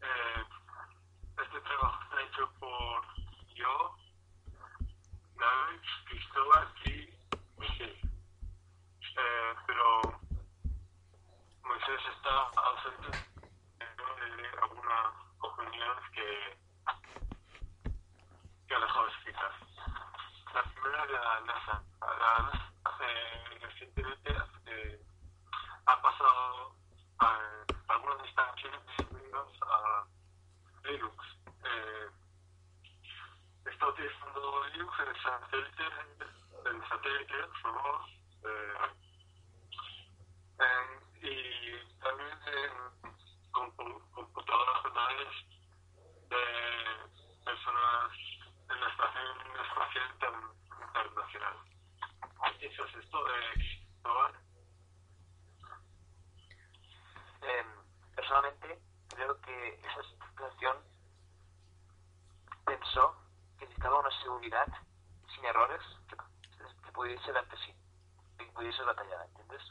Eh, este trabajo está hecho por yo, David, Cristóbal y Moisés. Eh, pero Moisés está ausente de algunas opiniones que, que ha dejado escritas. La primera de la NASA. La NASA eh, recientemente utilizando Linux en el satélite, en el satélite robots, eh, en- y también en compu- computadoras personales de personas en la Estación Espacial Inter- Internacional. ¿Qué piensas esto de Cristóbal? Em, personalmente, creo que esa situación pensó que necesitaba una seguridad sin errores que, que pudiese dar de sí, que pudiese batallar, ¿entiendes?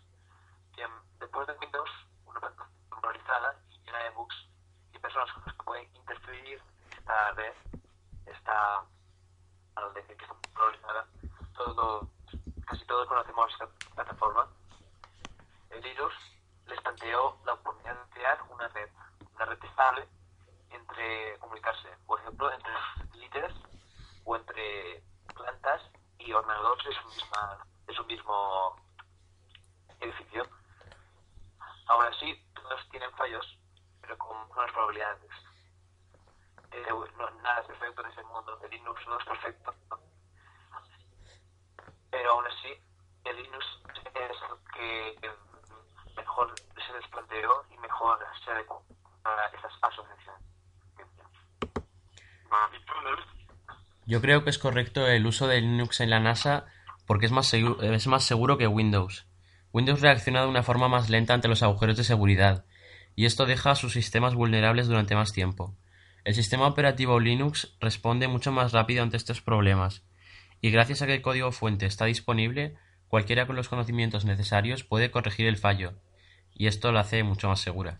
Que em, después de Windows, una plataforma polarizada y llena de bugs y personas con las que pueden interferir esta red, esta, al decir que está polarizada, todo, casi todos conocemos esta plataforma. El Linux les planteó la oportunidad de crear una red, una red estable entre comunicarse, por ejemplo, entre satélites o entre plantas y ordenadores de su, misma, de su mismo edificio. Ahora sí, todos tienen fallos, pero con buenas probabilidades. Eh, no, nada es perfecto en ese mundo, el Linux no es perfecto, pero aún así, el Linux es lo que mejor se les planteó y mejor se adecuó a esas asociaciones. ¿Y tú, David? Yo creo que es correcto el uso de Linux en la NASA porque es más, seguro, es más seguro que Windows. Windows reacciona de una forma más lenta ante los agujeros de seguridad, y esto deja a sus sistemas vulnerables durante más tiempo. El sistema operativo Linux responde mucho más rápido ante estos problemas, y gracias a que el código fuente está disponible, cualquiera con los conocimientos necesarios puede corregir el fallo, y esto la hace mucho más segura.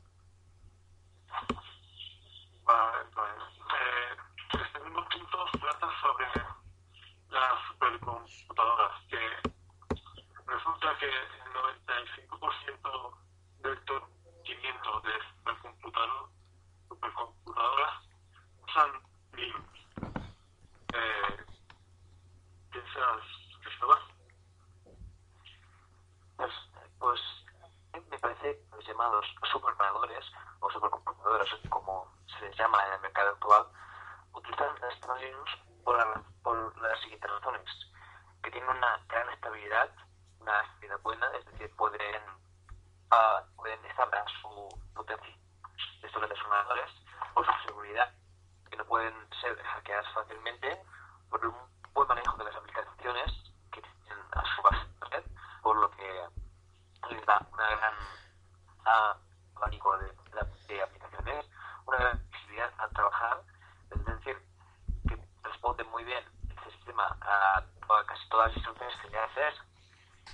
Vale, vale. Eh, el segundo punto trata sobre las supercomputadoras, que resulta que el 95% del conocimiento de supercomputador, supercomputadoras usan Linux. Eh, ¿Piensas, Cristóbal? Pues, pues me parece que los llamados superordenadores o supercomputadoras, como se les llama en el mercado actual, utilizan estos Linux por, la- por las siguientes razones. Que tienen una gran estabilidad, una estabilidad buena, es decir, pueden, ah, pueden establecer su potencia de estos grandes ordenadores por su seguridad, que no pueden ser hackeadas fácilmente, por un buen manejo de las aplicaciones que tienen a su base de red, por lo que les da una gran ah, de, aplicaciones, una gran flexibilidad al trabajar, es decir, que responde muy bien este sistema a, casi todas las instrucciones que le haces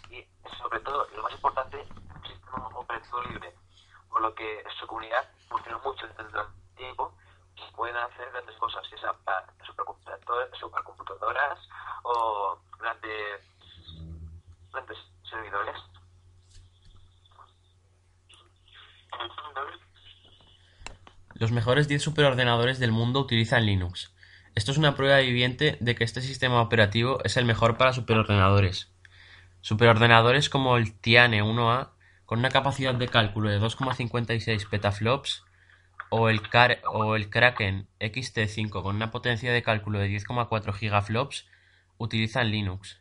y sobre todo, lo más importante, un sistema operativo libre, por lo que su comunidad funciona mucho desde el tiempo y pueden hacer grandes cosas, ya sea para supercomputadoras o grandes, grandes servidores. ¿Y tú, David? Los mejores 10 superordenadores del mundo utilizan Linux. Esto es una prueba viviente de que este sistema operativo es el mejor para superordenadores. Superordenadores como el Tiane 1A, con una capacidad de cálculo de 2,56 petaflops, o el, o el Kraken XT5 con una potencia de cálculo de 10,4 gigaflops, utilizan Linux.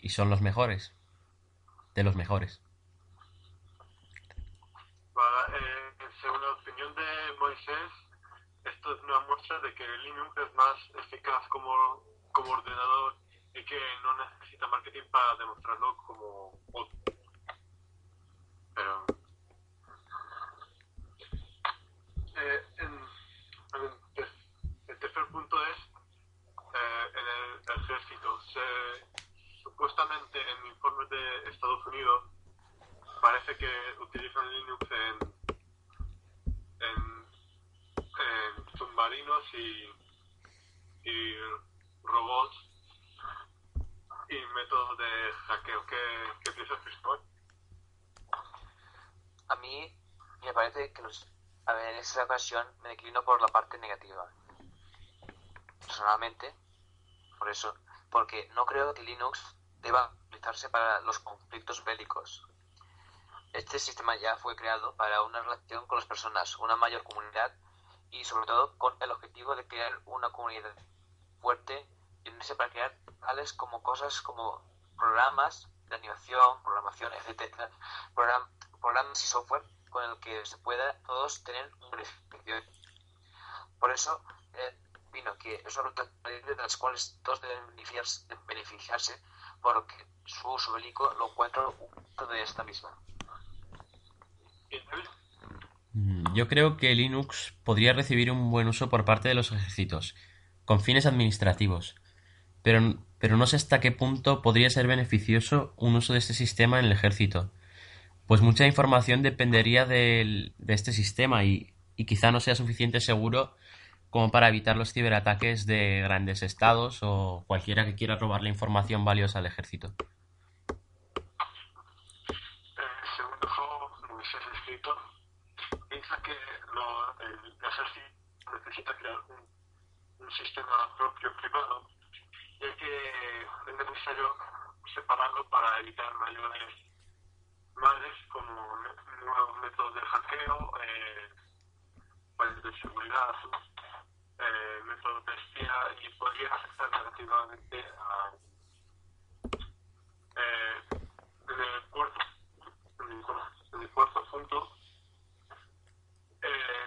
Y son los mejores. De los mejores. Eh, según la opinión de Moisés, esto es una muestra de que Linux es más eficaz como, como ordenador y que no necesita marketing para demostrarlo como otro. Pero. Eh, en- en el, el tercer punto es: eh, en el ejército. Se, supuestamente en informes de Estados Unidos parece que utilizan Linux en, en, en submarinos y, y robots y métodos de hackeo. ¿Qué, qué piensas, Cristóbal? A mí me parece que los, a ver, en esta ocasión me declino por la parte negativa. Personalmente, por eso, porque no creo que Linux deba utilizarse para los conflictos bélicos. Este sistema ya fue creado para una relación con las personas, una mayor comunidad y sobre todo con el objetivo de crear una comunidad fuerte y para crear tales como cosas como programas de animación, programación, etcétera, program- programas y software con el que se pueda todos tener un beneficio. Por eso eh, vino que es una ruta de las cuales todos deben beneficiarse, porque su uso bélico lo encuentro de esta misma. Mm, Yo creo que Linux podría recibir un buen uso por parte de los ejércitos, con fines administrativos, pero, pero no sé hasta qué punto podría ser beneficioso un uso de este sistema en el ejército, pues mucha información dependería de este sistema y, y quizá no sea suficiente seguro como para evitar los ciberataques de grandes estados o cualquiera que quiera robarle información valiosa al ejército. Piensa que lo- el ejército necesita crear un, sistema propio privado, ya que es necesario separarlo para evitar mayores males como nuevos métodos de hackeo, eh, fallos de seguridad, eh, métodos de espía y podría afectar negativamente a eh, el cuarto punto eh,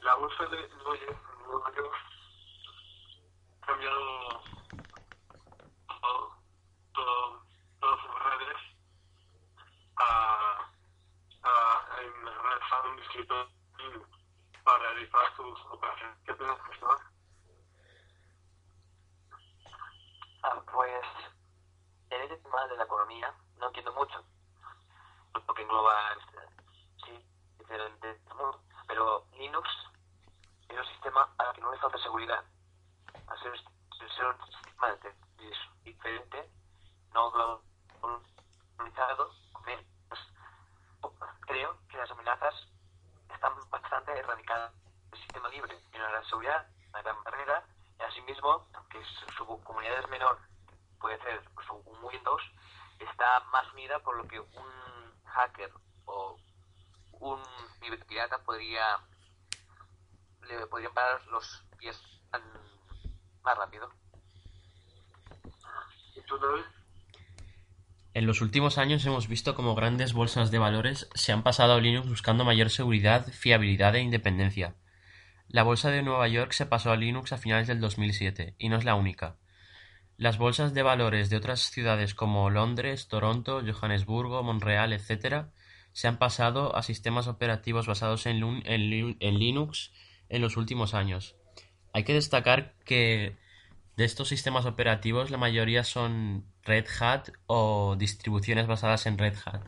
la bolsa de Nueva York, Nueva York ha cambiado todo, todo, todas sus redes a, a en la red a un escritor para realizar sus operaciones. ¿Qué piensas, Cristóbal? Ah, pues en este tema de la economía no entiendo mucho lo que engloba este, sí, diferente mundo, pero Linux es un sistema al que no le falta seguridad. Al ser, al ser un sistema de- dis- diferente, no globalizado, menos. creo que las amenazas están bastante erradicadas del sistema libre. En la seguridad, la gran barrera, y asimismo, aunque su, su comunidad es menor, puede ser su, un Windows, está más unida por lo que un hacker o un pirata podría le podrían parar los pies tan más rápido. ¿Y tú, David? En los últimos años hemos visto cómo grandes bolsas de valores se han pasado a Linux buscando mayor seguridad, fiabilidad e independencia. La bolsa de Nueva York se pasó a Linux a finales del 2007, y no es la única. Las bolsas de valores de otras ciudades como Londres, Toronto, Johannesburgo, Montreal, etc., se han pasado a sistemas operativos basados en, en Linux en los últimos años. Hay que destacar que de estos sistemas operativos la mayoría son Red Hat o distribuciones basadas en Red Hat.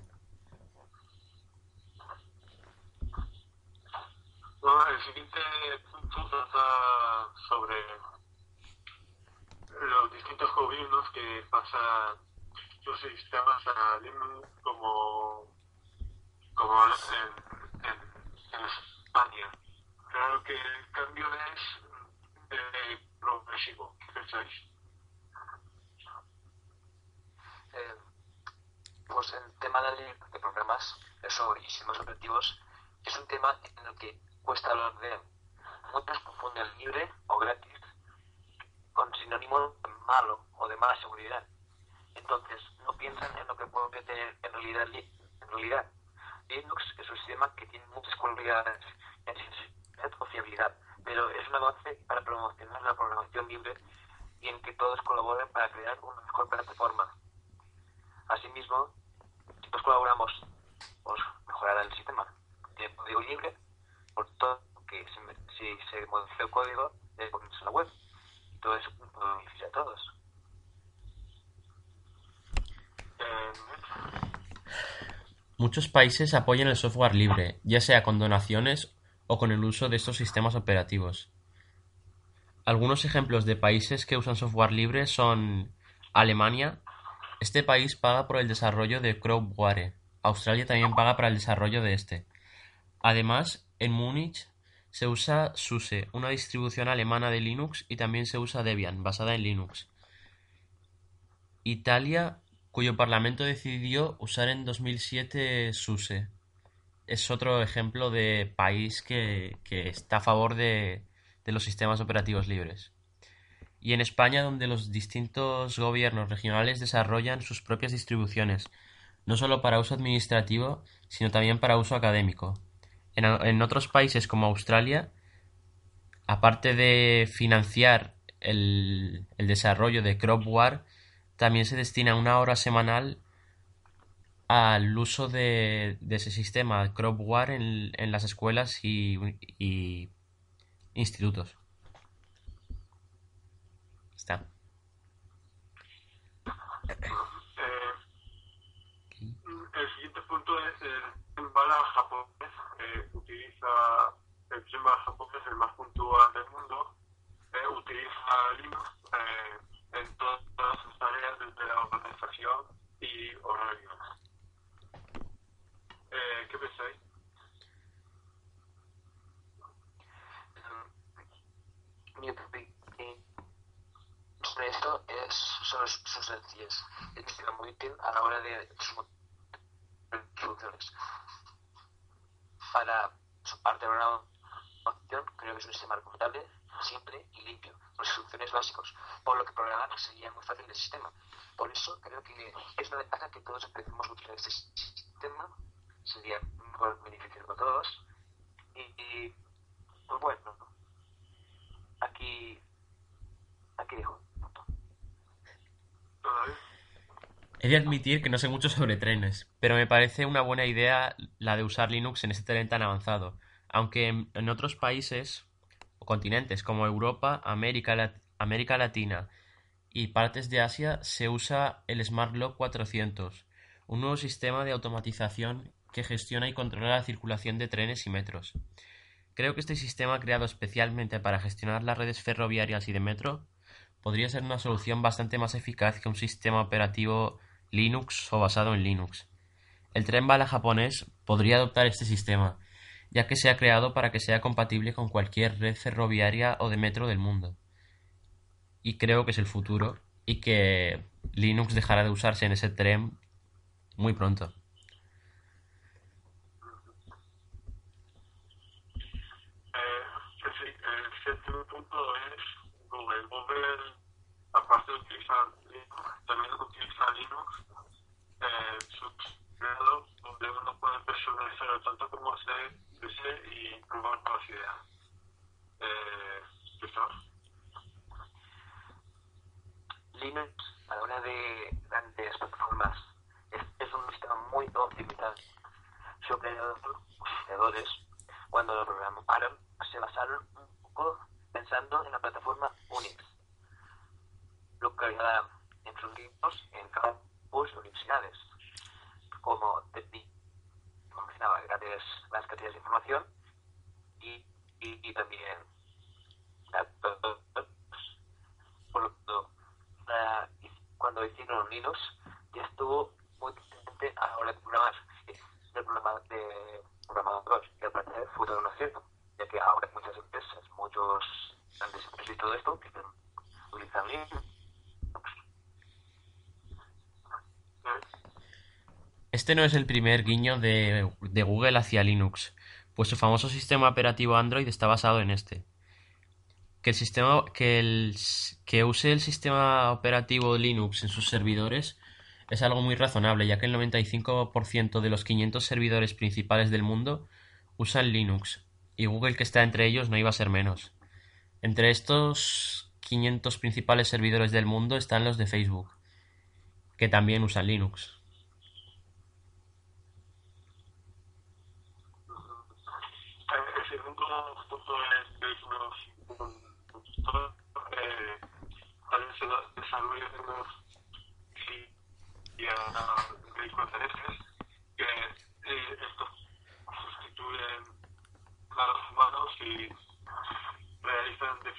Bueno, el siguiente punto trata sobre los distintos gobiernos que pasan sus sistemas a Linux como, como en, en, España. Claro que el cambio es eh, progresivo. ¿Qué pensáis? Eh, pues el tema de, de programas eso, y sistemas operativos es un tema en el que cuesta hablar de muchos confunden libre o gratis con sinónimo de malo o de mala seguridad. Entonces, no piensan en lo que puede tener en realidad, li- en realidad. Linux es un sistema que tiene muchas cualidades en sensibilidad o fiabilidad, pero es un avance para promocionar la programación libre y en que todos colaboren para crear una mejor plataforma. Asimismo, si todos colaboramos, pues mejorará el sistema. Tiene código libre, por todo que se si se modifica el código, debe ponerse en la web. Y todo eso puede beneficiar a todos. Eh, Muchos países apoyan el software libre, ya sea con donaciones o con el uso de estos sistemas operativos. Algunos ejemplos de países que usan software libre son Alemania. Este país paga por el desarrollo de CrowdWare. Australia también paga para el desarrollo de este. Además, en Múnich se usa SUSE, una distribución alemana de Linux, y también se usa Debian, basada en Linux. Italia, cuyo parlamento decidió usar en 2007 SUSE. Es otro ejemplo de país que, está a favor de, de los sistemas operativos libres. Y en España, donde los distintos gobiernos regionales desarrollan sus propias distribuciones, no solo para uso administrativo, sino también para uso académico. En, otros países como Australia, aparte de financiar el, desarrollo de CropWare, también se destina una hora semanal al uso de, ese sistema CropWare en, en las escuelas y, institutos. Está. Eh, el siguiente punto es el bala japonés utiliza el sistema japonés el más puntual del mundo, eh, utiliza Linux eh, en todas sus tareas desde la organización y horarios. Eh, ¿Qué pensáis? Mi opinión sobre esto es, son sus sencillas. Es muy útil a la hora de soluciones para su parte de una opción, creo que es un sistema recomendable, simple y limpio, con instrucciones básicos, por lo que programar sería muy fácil el sistema. Por eso creo que es una ventaja que todos empecemos a utilizar este sistema, sería un beneficio para todos. Y, pues bueno, aquí, aquí dejo. He de admitir que no sé mucho sobre trenes, pero me parece una buena idea la de usar Linux en ese tren tan avanzado, aunque en, otros países o continentes como Europa, América, América Latina y partes de Asia se usa el SmartLock 400, un nuevo sistema de automatización que gestiona y controla la circulación de trenes y metros. Creo que este sistema creado especialmente para gestionar las redes ferroviarias y de metro podría ser una solución bastante más eficaz que un sistema operativo Linux o basado en Linux. El tren bala japonés podría adoptar este sistema, ya que se ha creado para que sea compatible con cualquier red ferroviaria o de metro del mundo. Y creo que es el futuro y que Linux dejará de usarse en ese tren muy pronto. Eh, el séptimo punto es Google. Google, aparte de utilizar también utiliza Linux, eh, subsidiado, donde uno puede personalizarlo tanto como se desee y probar nuevas ideas. Eh, Linux, a la hora de grandes plataformas, es, es un sistema muy optimizado. Sus operadores, cuando lo programaron, se basaron un poco pensando en la plataforma Unix, localizada en sus equipos en campus y universidades, como mencionaba, grandes, las cantidades de información y, y, y también por lo tanto, cuando hicieron Linux ya estuvo muy presente a la hora de programar el programa de programador y al parecer fue todo un acierto ya que ahora muchas empresas muchos grandes empresas y esto Este no es el primer guiño de, Google hacia Linux, pues su famoso sistema operativo Android está basado en este. Que el sistema que, que use el sistema operativo Linux en sus servidores es algo muy razonable, ya que el 95% de los 500 servidores principales del mundo usan Linux, y Google que está entre ellos no iba a ser menos. Entre estos 500 principales servidores del mundo están los de Facebook, que también usan Linux de unos y a vehículos terrestres que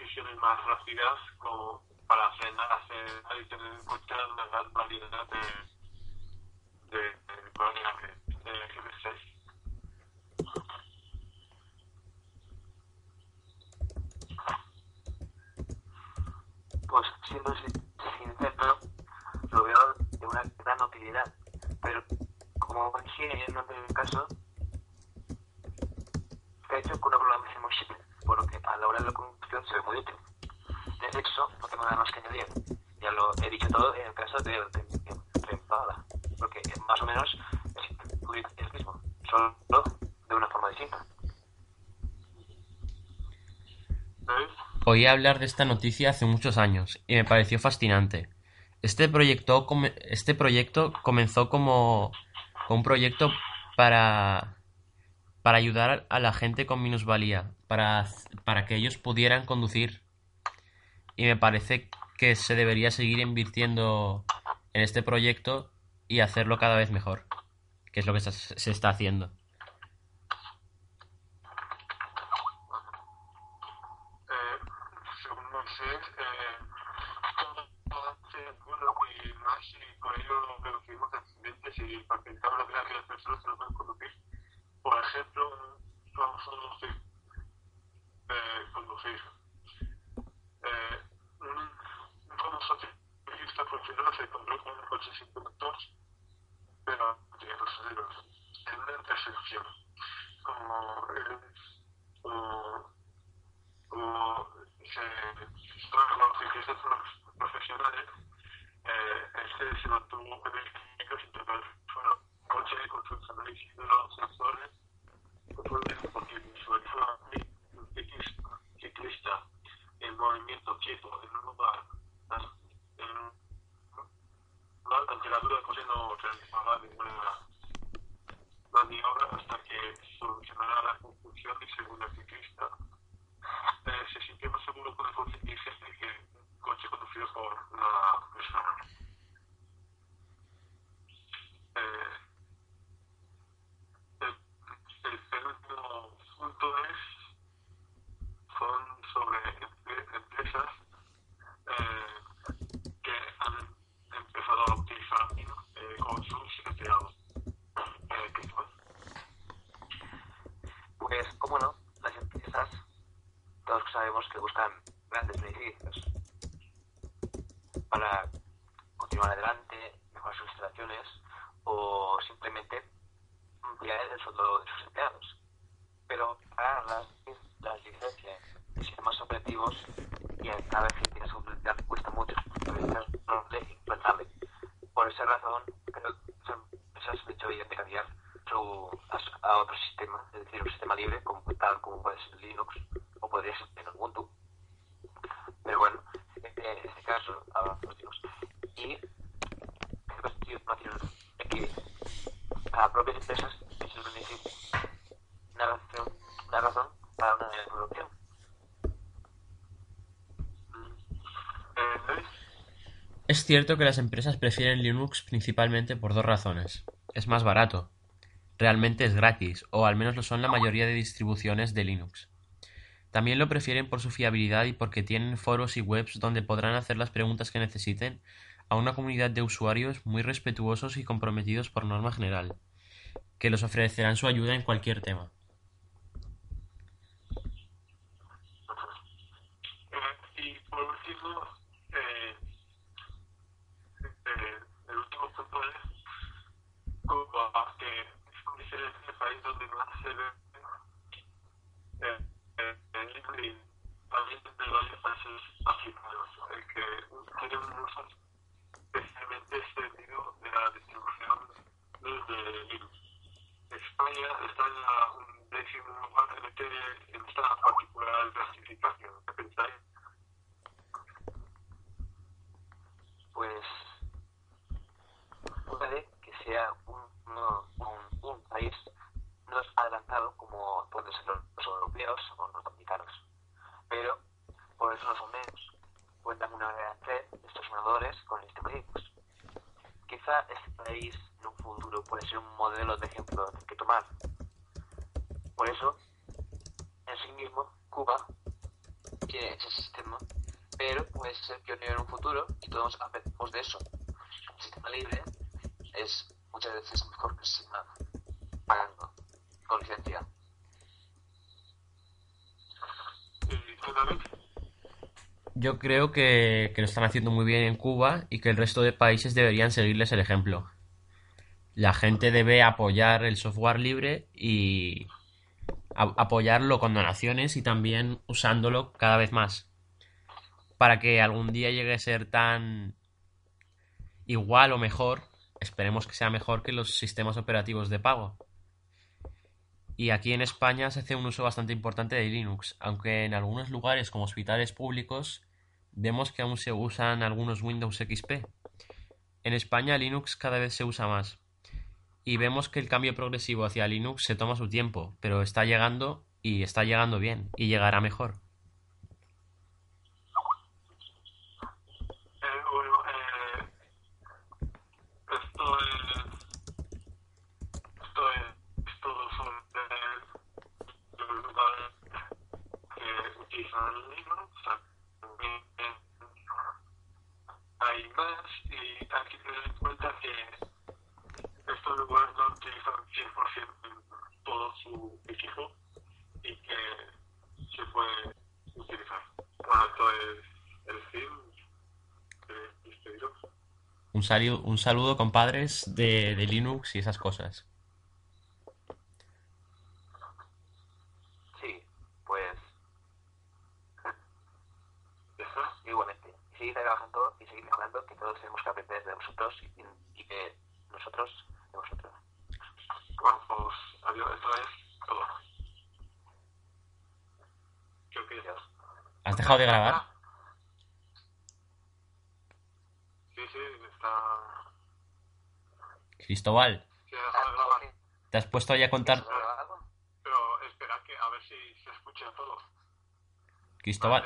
opciones más rápidas como para frenar, acelerar y tener en cuenta una gran variedad de, de, de variables de GP6. Pues siendo sin- sincero, lo veo de una gran utilidad. Pero como parecía en el caso, está hecho con una programación muy simple, por lo que a la hora de la conducción se ve muy útil. De hecho, no tengo nada más que añadir. Ya lo he dicho todo en el caso de Rempada, porque más o menos es el mismo, solo de una forma distinta. Oí hablar de esta noticia hace muchos años y me pareció fascinante. Este proyecto, este proyecto comenzó como un proyecto para, para ayudar a la gente con minusvalía, para, para que ellos pudieran conducir. Y me parece que se debería seguir invirtiendo en este proyecto y hacerlo cada vez mejor, que es lo que se, está haciendo. Linux o podría ser Ubuntu. Pero bueno, en este caso, de Linux. Y creo que las propias empresas es el beneficio. Una razón, una razón para una. Eh, ¿Veis? Es cierto que las empresas prefieren Linux principalmente por dos razones. Es más barato. Realmente es gratis, o al menos lo son la mayoría de distribuciones de Linux. También lo prefieren por su fiabilidad y porque tienen foros y webs donde podrán hacer las preguntas que necesiten a una comunidad de usuarios muy respetuosos y comprometidos por norma general, que les ofrecerán su ayuda en cualquier tema. Varios países africanos, el que tiene un uso especialmente extendido de la distribución desde Linux. España está en la un décimo lugar este, en esta particular clasificación. ¿Qué pensáis? Pues puede que sea un, no- un, un país no adelantado como pueden ser los, los europeos o los americanos. Pero por eso los menos cuentan una gran red de estos ordenadores con este Linux. Quizá este país en un futuro puede ser un modelo de ejemplo del que tomar. Por eso, en sí mismo, Cuba quiere ese sistema, pero puede ser pionero en un futuro y todos aprendemos de eso. El sistema libre es muchas veces mejor que el sistema pagando con licencia. ¿Y tú, David? Creo que, que lo están haciendo muy bien en Cuba y que el resto de países deberían seguirles el ejemplo. La gente debe apoyar el software libre y apoyarlo con donaciones y también usándolo cada vez más. Para que algún día llegue a ser tan igual o mejor, esperemos que sea mejor que los sistemas operativos de pago. Y aquí en España se hace un uso bastante importante de Linux, aunque en algunos lugares como hospitales públicos vemos que aún se usan algunos Windows XP. En España Linux cada vez se usa más y vemos que el cambio progresivo hacia Linux se toma su tiempo, pero está llegando y está llegando bien y llegará mejor. Eh, bueno, eh, esto es. Esto es, es todo sobre los lugares que utilizan Linux. También hay más y hay que tener en cuenta que estos lugares no utilizan 100% todo su equipo y que se puede utilizar. Bueno, esto es el fin de este video. Un, salu- un saludo, compadres, de, de Linux y esas cosas. Sí, pues Ya está. igualmente. Seguir trabajando y seguir mejorando, que todos tenemos que aprender de vosotros y, y que nosotros de vosotros. Bueno, pues adiós, esto es todo. Creo que ya. ¿Has dejado de grabar? Sí, sí, está. Cristóbal. ¿te has puesto ya a contar? Pero espera que a ver si se escucha todo. Cristóbal,